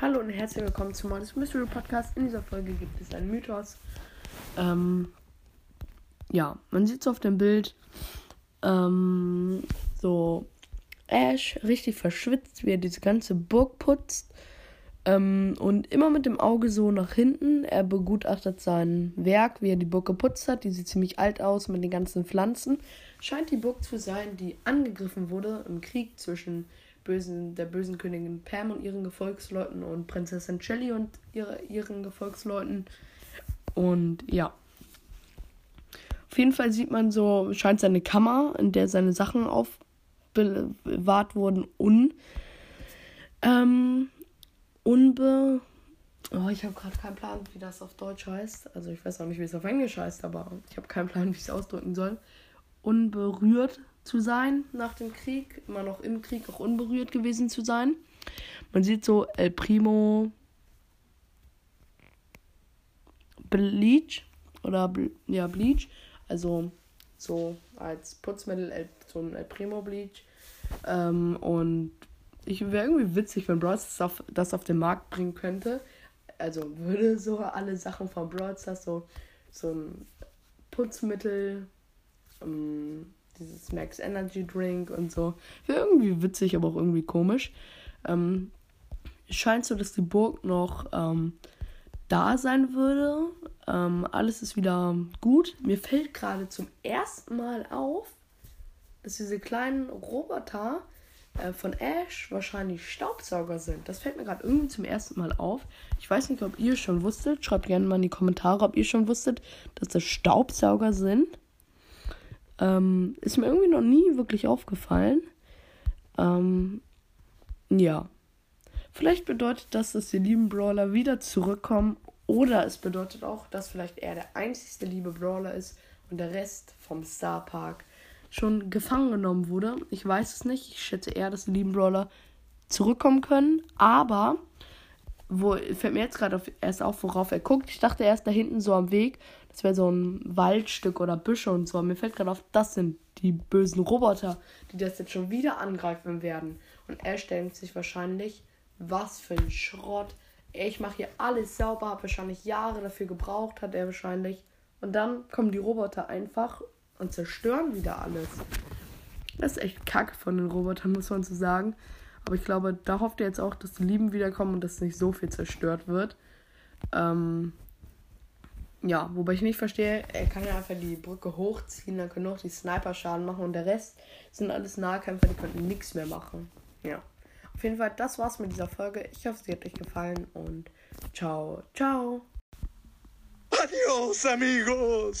Hallo und herzlich willkommen zu Modest Mystery Podcast. In dieser Folge gibt es einen Mythos. Ähm, ja, man sieht so auf dem Bild ähm, so Ash richtig verschwitzt, wie er diese ganze Burg putzt. Ähm, und immer mit dem Auge so nach hinten. Er begutachtet sein Werk, wie er die Burg geputzt hat. Die sieht ziemlich alt aus mit den ganzen Pflanzen. Scheint die Burg zu sein, die angegriffen wurde im Krieg zwischen bösen, der bösen Königin Pam und ihren Gefolgsleuten und Prinzessin Shelly und ihre, ihren Gefolgsleuten. Und ja. Auf jeden Fall sieht man so, scheint seine Kammer, in der seine Sachen aufbewahrt wurden, un. Ähm, unbe. Oh, ich habe gerade keinen Plan, wie das auf Deutsch heißt. Also ich weiß auch nicht, wie es auf Englisch heißt, aber ich habe keinen Plan, wie ich es ausdrücken soll. Unberührt zu sein nach dem Krieg, immer noch im Krieg auch unberührt gewesen zu sein. Man sieht so El Primo Bleach oder ja Bleach, also so als Putzmittel El, so ein El Primo Bleach ähm, und ich wäre irgendwie witzig, wenn Brawl das auf, das auf den Markt bringen könnte. Also würde so alle Sachen von Brawl Stars so so ein Putzmittel ähm, dieses Max Energy Drink und so. Wäre irgendwie witzig, aber auch irgendwie komisch. Ähm, scheint so, dass die Burg noch ähm, da sein würde. Ähm, alles ist wieder gut. Mir fällt gerade zum ersten Mal auf, dass diese kleinen Roboter äh, von Ash wahrscheinlich Staubsauger sind. Das fällt mir gerade irgendwie zum ersten Mal auf. Ich weiß nicht, ob ihr schon wusstet. Schreibt gerne mal in die Kommentare, ob ihr schon wusstet, dass das Staubsauger sind. Ähm, ist mir irgendwie noch nie wirklich aufgefallen. Ähm, ja. Vielleicht bedeutet das, dass die lieben Brawler wieder zurückkommen. Oder es bedeutet auch, dass vielleicht er der einzigste liebe Brawler ist und der Rest vom Star Park schon gefangen genommen wurde. Ich weiß es nicht. Ich schätze eher, dass die lieben Brawler zurückkommen können. Aber wo fällt mir jetzt gerade erst auf, worauf er guckt. Ich dachte erst da hinten so am Weg, das wäre so ein Waldstück oder Büsche und so. Mir fällt gerade auf, das sind die bösen Roboter, die das jetzt schon wieder angreifen werden. Und er stellt sich wahrscheinlich, was für ein Schrott. Ich mache hier alles sauber, habe wahrscheinlich Jahre dafür gebraucht, hat er wahrscheinlich. Und dann kommen die Roboter einfach und zerstören wieder alles. Das ist echt kacke von den Robotern, muss man so sagen. Aber ich glaube, da hofft er jetzt auch, dass die Lieben wiederkommen und dass nicht so viel zerstört wird. Ähm, ja, wobei ich nicht verstehe, er kann ja einfach die Brücke hochziehen, dann können auch die Sniper Schaden machen und der Rest sind alles Nahkämpfer, die könnten nichts mehr machen. Ja. Auf jeden Fall, das war's mit dieser Folge. Ich hoffe, sie hat euch gefallen und ciao, ciao. Adios, amigos.